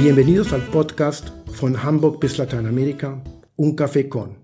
Bienvenidos al podcast von Hamburg bis Lateinamerika, Un Café Con.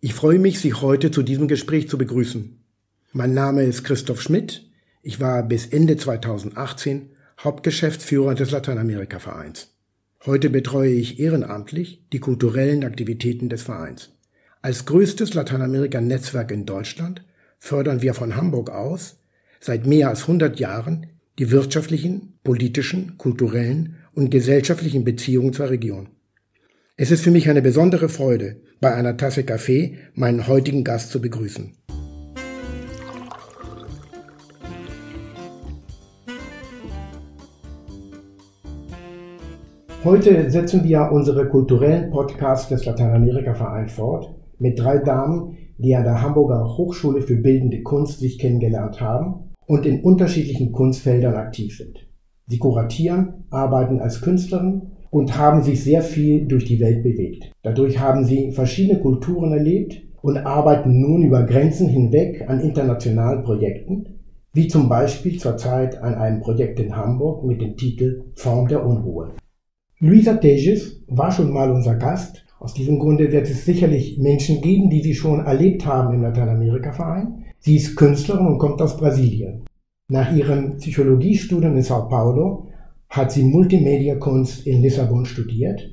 Ich freue mich, Sie heute zu diesem Gespräch zu begrüßen. Mein Name ist Christoph Schmidt. Ich war bis Ende 2018 Hauptgeschäftsführer des Lateinamerika-Vereins. Heute betreue ich ehrenamtlich die kulturellen Aktivitäten des Vereins. Als größtes Lateinamerika-Netzwerk in Deutschland fördern wir von Hamburg aus seit mehr als 100 Jahren die wirtschaftlichen, politischen, kulturellen und gesellschaftlichen Beziehungen zur Region. Es ist für mich eine besondere Freude, bei einer Tasse Kaffee meinen heutigen Gast zu begrüßen. Heute setzen wir unsere kulturellen Podcasts des Lateinamerika-Vereins fort mit drei Damen, die an der Hamburger Hochschule für Bildende Kunst sich kennengelernt haben und in unterschiedlichen Kunstfeldern aktiv sind. Sie kuratieren, arbeiten als Künstlerin und haben sich sehr viel durch die Welt bewegt. Dadurch haben sie verschiedene Kulturen erlebt und arbeiten nun über Grenzen hinweg an internationalen Projekten, wie zum Beispiel zurzeit an einem Projekt in Hamburg mit dem Titel Form der Unruhe. Luisa Teges war schon mal unser Gast. Aus diesem Grunde wird es sicherlich Menschen geben, die sie schon erlebt haben im Lateinamerika-Verein. Sie ist Künstlerin und kommt aus Brasilien. Nach ihrem Psychologiestudium in Sao Paulo hat sie Multimedia-Kunst in Lissabon studiert.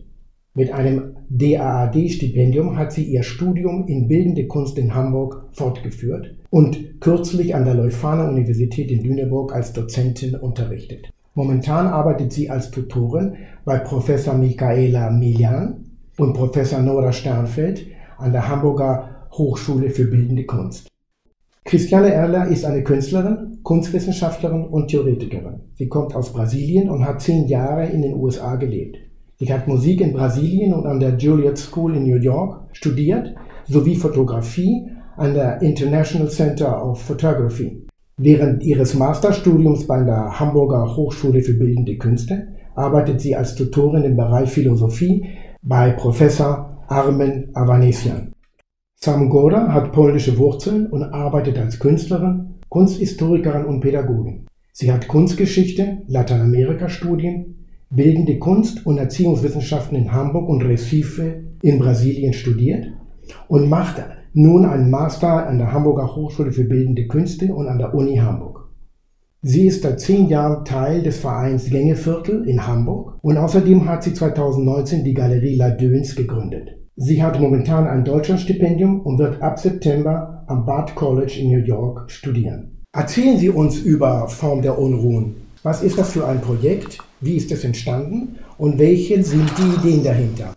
Mit einem DAAD-Stipendium hat sie ihr Studium in Bildende Kunst in Hamburg fortgeführt und kürzlich an der Leuphana Universität in Lüneburg als Dozentin unterrichtet. Momentan arbeitet sie als Tutorin bei Professor Michaela Milian und Professor Nora Sternfeld an der Hamburger Hochschule für Bildende Kunst. Christiane Erler ist eine Künstlerin, Kunstwissenschaftlerin und Theoretikerin. Sie kommt aus Brasilien und hat zehn Jahre in den USA gelebt. Sie hat Musik in Brasilien und an der Juilliard School in New York studiert, sowie Fotografie an der International Center of Photography. Während ihres Masterstudiums bei der Hamburger Hochschule für Bildende Künste arbeitet sie als Tutorin im Bereich Philosophie bei Professor Armen Avanesian. Samgora hat polnische Wurzeln und arbeitet als Künstlerin, Kunsthistorikerin und Pädagogin. Sie hat Kunstgeschichte, Lateinamerika-Studien, Bildende Kunst und Erziehungswissenschaften in Hamburg und Recife in Brasilien studiert und macht nun einen Master an der Hamburger Hochschule für Bildende Künste und an der Uni Hamburg. Sie ist seit zehn Jahren Teil des Vereins Gängeviertel in Hamburg und außerdem hat sie 2019 die Galerie La Döns gegründet. Sie hat momentan ein Deutschlandstipendium und wird ab September am Bard College in New York studieren. Erzählen Sie uns über Form der Unruhen. Was ist das für ein Projekt? Wie ist es entstanden? Und welche sind die Ideen dahinter?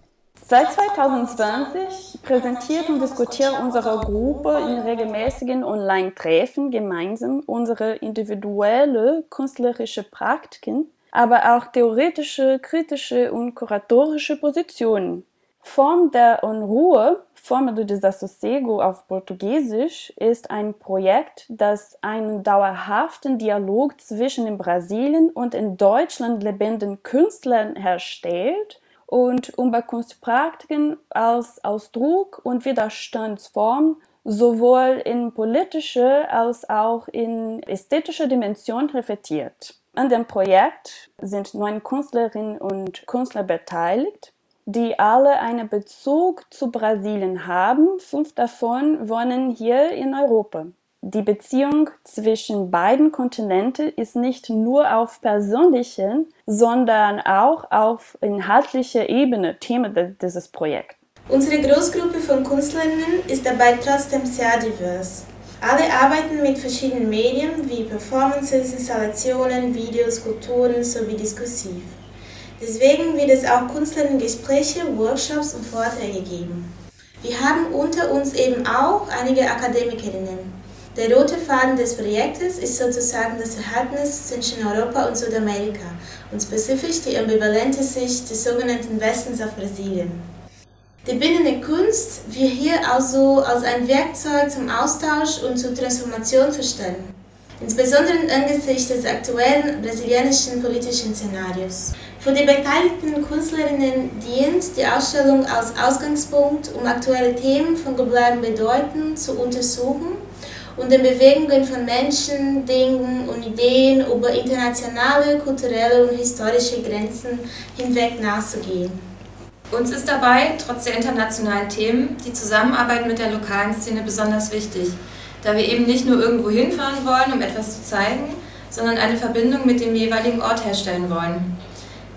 Seit 2020 präsentiert und diskutiert unsere Gruppe in regelmäßigen Online-Treffen gemeinsam unsere individuelle künstlerische Praktiken, aber auch theoretische, kritische und kuratorische Positionen. Form der Unruhe, Forma do Desassossego auf Portugiesisch, ist ein Projekt, das einen dauerhaften Dialog zwischen in Brasilien und in Deutschland lebenden Künstlern herstellt und bei Kunstpraktiken als Ausdruck und Widerstandsform sowohl in politische als auch in ästhetische Dimension reflektiert. An dem Projekt sind neun Künstlerinnen und Künstler beteiligt die alle einen Bezug zu Brasilien haben. Fünf davon wohnen hier in Europa. Die Beziehung zwischen beiden Kontinenten ist nicht nur auf persönlicher, sondern auch auf inhaltlicher Ebene Thema dieses Projekts. Unsere Großgruppe von Künstlerinnen ist dabei trotzdem sehr divers. Alle arbeiten mit verschiedenen Medien wie Performances, Installationen, Videos, Skulpturen sowie diskursiv. Deswegen wird es auch Künstlerinnen-Gespräche, Workshops und Vorträge geben. Wir haben unter uns eben auch einige Akademikerinnen. Der rote Faden des Projektes ist sozusagen das Verhältnis zwischen Europa und Südamerika und spezifisch die ambivalente Sicht des sogenannten Westens auf Brasilien. Die bildende Kunst wird hier also als ein Werkzeug zum Austausch und zur Transformation verstanden, insbesondere angesichts des aktuellen brasilianischen politischen Szenarios. Für die beteiligten Künstlerinnen dient die Ausstellung als Ausgangspunkt, um aktuelle Themen von globalen Bedeutung zu untersuchen und den Bewegungen von Menschen, Dingen und Ideen über internationale, kulturelle und historische Grenzen hinweg nachzugehen. Uns ist dabei, trotz der internationalen Themen, die Zusammenarbeit mit der lokalen Szene besonders wichtig, da wir eben nicht nur irgendwo hinfahren wollen, um etwas zu zeigen, sondern eine Verbindung mit dem jeweiligen Ort herstellen wollen.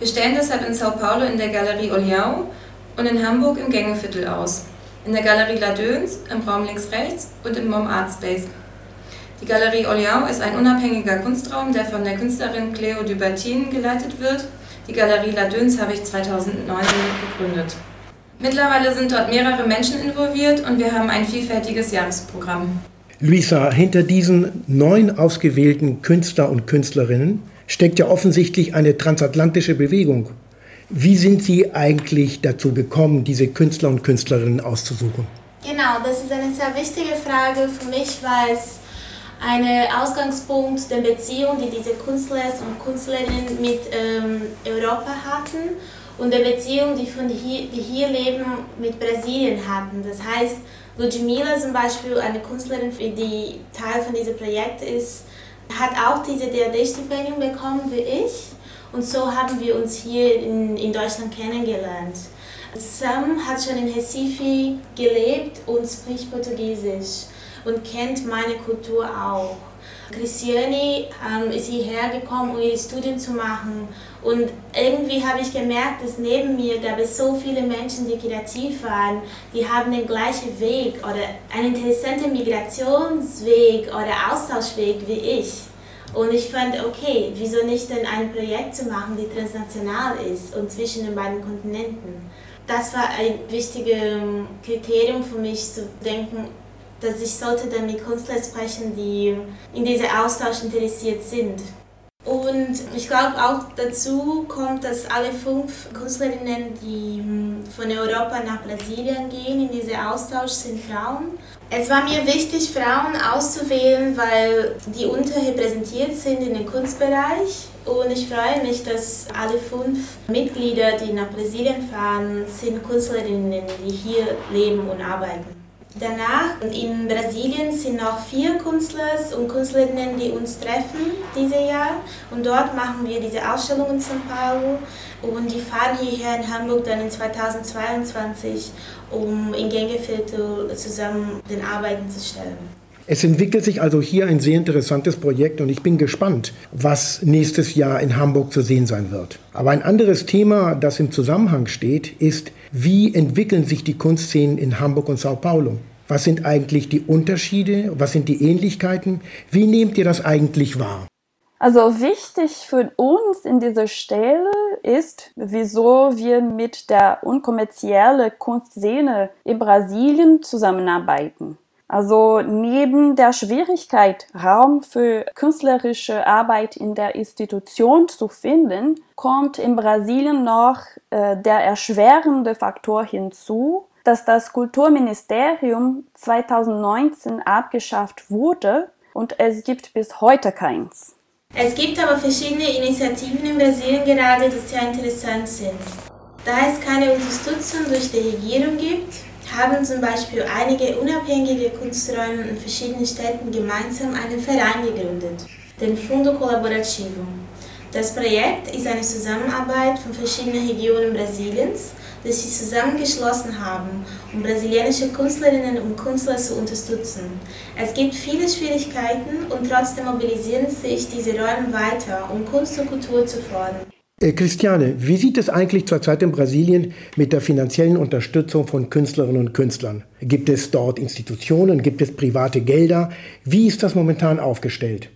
Wir stellen deshalb in Sao Paulo in der Galerie Olhão und in Hamburg im Gängeviertel aus, in der Galerie La Döns, im Raum links-rechts und im MOM Art Space. Die Galerie Olhão ist ein unabhängiger Kunstraum, der von der Künstlerin Cleo Dubertin geleitet wird die Galerie La Döns habe ich 2009 gegründet. Mittlerweile sind dort mehrere Menschen involviert und wir haben ein vielfältiges Jahresprogramm. Luisa, hinter diesen neun ausgewählten Künstler und Künstlerinnen steckt ja offensichtlich eine transatlantische Bewegung. Wie sind Sie eigentlich dazu gekommen, diese Künstler und Künstlerinnen auszusuchen? Genau, das ist eine sehr wichtige Frage für mich, weil es ein Ausgangspunkt der Beziehung, die diese Künstler und Künstlerinnen mit ähm, Europa hatten und der Beziehung, die, von hier, die hier leben, mit Brasilien hatten. Das heißt, Ludmila zum Beispiel, eine Künstlerin, die Teil von diesem Projekt ist, hat auch diese DRD-Stipendium bekommen wie ich. Und so haben wir uns hier in, in Deutschland kennengelernt. Sam hat schon in Recife gelebt und spricht Portugiesisch und kennt meine Kultur auch. Christiane ähm, ist hierher gekommen, um ihre Studien zu machen. Und irgendwie habe ich gemerkt, dass neben mir gab es so viele Menschen, die kreativ waren, die haben den gleichen Weg oder einen interessanten Migrationsweg oder Austauschweg wie ich. Und ich fand, okay, wieso nicht denn ein Projekt zu machen, die transnational ist und zwischen den beiden Kontinenten. Das war ein wichtiges Kriterium für mich zu denken, dass ich sollte dann mit Künstlern sprechen, die in diesem Austausch interessiert sind. Und ich glaube auch dazu kommt, dass alle fünf Künstlerinnen, die hm, von Europa nach Brasilien gehen, in diesen Austausch sind Frauen. Es war mir wichtig, Frauen auszuwählen, weil die unterrepräsentiert sind in dem Kunstbereich. Und ich freue mich, dass alle fünf Mitglieder, die nach Brasilien fahren, sind Künstlerinnen, die hier leben und arbeiten. Danach in Brasilien sind noch vier Künstler und Künstlerinnen, die uns treffen dieses Jahr. Und dort machen wir diese Ausstellung in São Paulo. Und die fahren hierher in Hamburg dann in 2022, um in Gängeviertel zusammen den Arbeiten zu stellen. Es entwickelt sich also hier ein sehr interessantes Projekt und ich bin gespannt, was nächstes Jahr in Hamburg zu sehen sein wird. Aber ein anderes Thema, das im Zusammenhang steht, ist, wie entwickeln sich die Kunstszenen in Hamburg und Sao Paulo? Was sind eigentlich die Unterschiede? Was sind die Ähnlichkeiten? Wie nehmt ihr das eigentlich wahr? Also wichtig für uns in dieser Stelle ist, wieso wir mit der unkommerziellen Kunstszene in Brasilien zusammenarbeiten. Also neben der Schwierigkeit, Raum für künstlerische Arbeit in der Institution zu finden, kommt in Brasilien noch äh, der erschwerende Faktor hinzu, dass das Kulturministerium 2019 abgeschafft wurde und es gibt bis heute keins. Es gibt aber verschiedene Initiativen in Brasilien gerade, die sehr interessant sind. Da es keine Unterstützung durch die Regierung gibt, haben zum Beispiel einige unabhängige Kunsträume in verschiedenen Städten gemeinsam einen Verein gegründet, den Fundo Colaborativo. Das Projekt ist eine Zusammenarbeit von verschiedenen Regionen Brasiliens, die sich zusammengeschlossen haben, um brasilianische Künstlerinnen und Künstler zu unterstützen. Es gibt viele Schwierigkeiten und trotzdem mobilisieren sich diese Räume weiter, um Kunst und Kultur zu fördern. Äh, Christiane, wie sieht es eigentlich zurzeit in Brasilien mit der finanziellen Unterstützung von Künstlerinnen und Künstlern? Gibt es dort Institutionen? Gibt es private Gelder? Wie ist das momentan aufgestellt?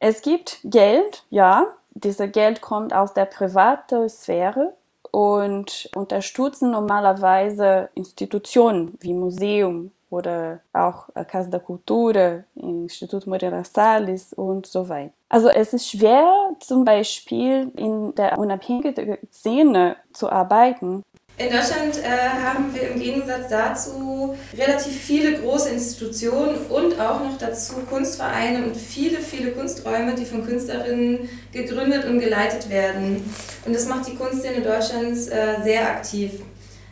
Es gibt Geld, ja. Dieses Geld kommt aus der privaten Sphäre und unterstützen normalerweise Institutionen wie Museum, oder auch Casa da Cultura, Institut Moreira Salles und so weiter. Also es ist schwer, zum Beispiel in der unabhängigen Szene zu arbeiten. In Deutschland äh, haben wir im Gegensatz dazu relativ viele große Institutionen und auch noch dazu Kunstvereine und viele, viele Kunsträume, die von Künstlerinnen gegründet und geleitet werden. Und das macht die Kunstszene Deutschlands äh, sehr aktiv.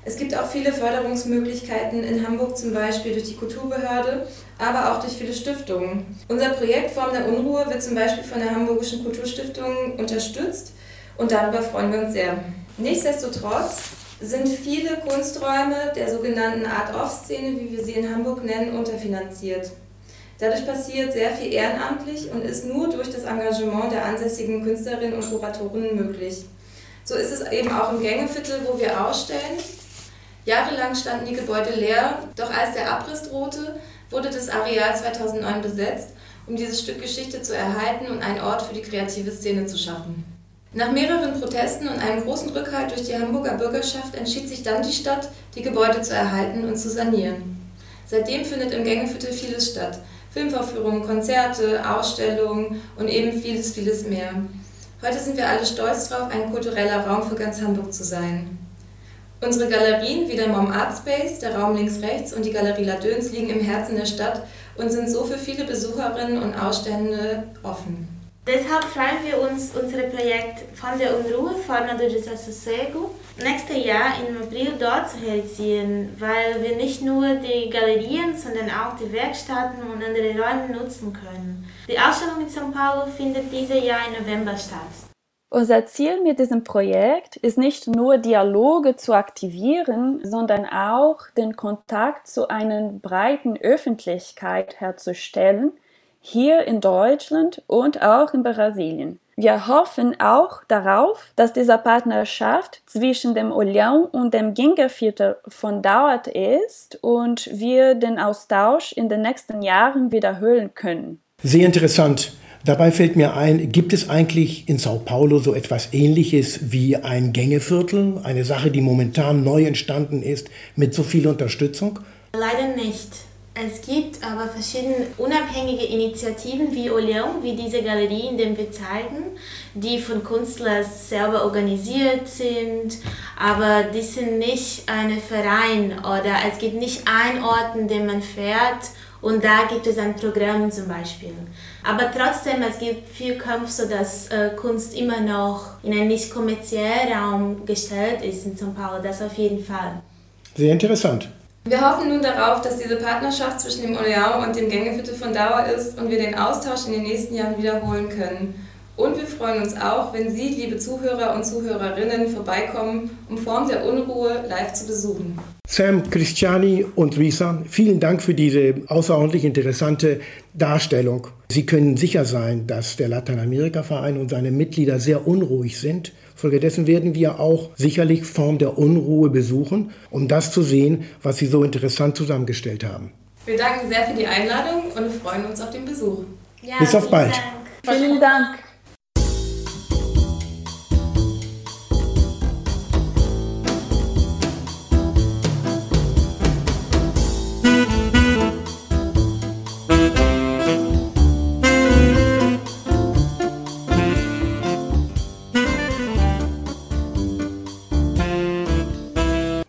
Es gibt auch viele Förderungsmöglichkeiten in Hamburg, zum Beispiel durch die Kulturbehörde, aber auch durch viele Stiftungen. Unser Projekt Form der Unruhe wird zum Beispiel von der Hamburgischen Kulturstiftung unterstützt und darüber freuen wir uns sehr. Nichtsdestotrotz sind viele Kunsträume der sogenannten Art-of-Szene, wie wir sie in Hamburg nennen, unterfinanziert. Dadurch passiert sehr viel ehrenamtlich und ist nur durch das Engagement der ansässigen Künstlerinnen und Kuratorinnen möglich. So ist es eben auch im Gängeviertel, wo wir ausstellen. Jahrelang standen die Gebäude leer, doch als der Abriss drohte, wurde das Areal 2009 besetzt, um dieses Stück Geschichte zu erhalten und einen Ort für die kreative Szene zu schaffen. Nach mehreren Protesten und einem großen Rückhalt durch die Hamburger Bürgerschaft entschied sich dann die Stadt, die Gebäude zu erhalten und zu sanieren. Seitdem findet im Gängeviertel vieles statt. Filmvorführungen, Konzerte, Ausstellungen und eben vieles, vieles mehr. Heute sind wir alle stolz darauf, ein kultureller Raum für ganz Hamburg zu sein. Unsere Galerien wie der Mom Art Space, der Raum links rechts und die Galerie Ladöns liegen im Herzen der Stadt und sind so für viele Besucherinnen und Ausstellende offen. Deshalb freuen wir uns, unser Projekt von der Unruhe, Forma do Desassossego, nächstes Jahr im April dort zu realisieren, weil wir nicht nur die Galerien, sondern auch die Werkstätten und andere Räume nutzen können. Die Ausstellung in São Paulo findet dieses Jahr im November statt. Unser Ziel mit diesem Projekt ist nicht nur Dialoge zu aktivieren, sondern auch den Kontakt zu einer breiten Öffentlichkeit herzustellen, hier in Deutschland und auch in Brasilien. Wir hoffen auch darauf, dass diese Partnerschaft zwischen dem Olhão und dem Gingerviertel von Dauer ist und wir den Austausch in den nächsten Jahren wiederholen können. Sehr interessant. Dabei fällt mir ein, gibt es eigentlich in Sao Paulo so etwas Ähnliches wie ein Gängeviertel? Eine Sache, die momentan neu entstanden ist, mit so viel Unterstützung? Leider nicht. Es gibt aber verschiedene unabhängige Initiativen wie Oleon, wie diese Galerie, in der wir zeigen, die von Künstlern selber organisiert sind, aber die sind nicht ein Verein oder es gibt nicht einen Ort, in dem man fährt und da gibt es ein Programm zum Beispiel. Aber trotzdem, es gibt viel Kampf, sodass äh, Kunst immer noch in einen nicht kommerziellen Raum gestellt ist in São Paulo, das auf jeden Fall. Sehr interessant. Wir hoffen nun darauf, dass diese Partnerschaft zwischen dem Oleao und dem Gängeviertel von Dauer ist und wir den Austausch in den nächsten Jahren wiederholen können. Und wir freuen uns auch, wenn Sie, liebe Zuhörer und Zuhörerinnen, vorbeikommen, um Form der Unruhe live zu besuchen. Sam, Christiani und Risa, vielen Dank für diese außerordentlich interessante Darstellung. Sie können sicher sein, dass der Lateinamerika-Verein und seine Mitglieder sehr unruhig sind Folgedessen werden wir auch sicherlich Form der Unruhe besuchen, um das zu sehen, was Sie so interessant zusammengestellt haben. Wir danken sehr für die Einladung und freuen uns auf den Besuch. Ja, Bis auf bald. Dank. Vielen Dank.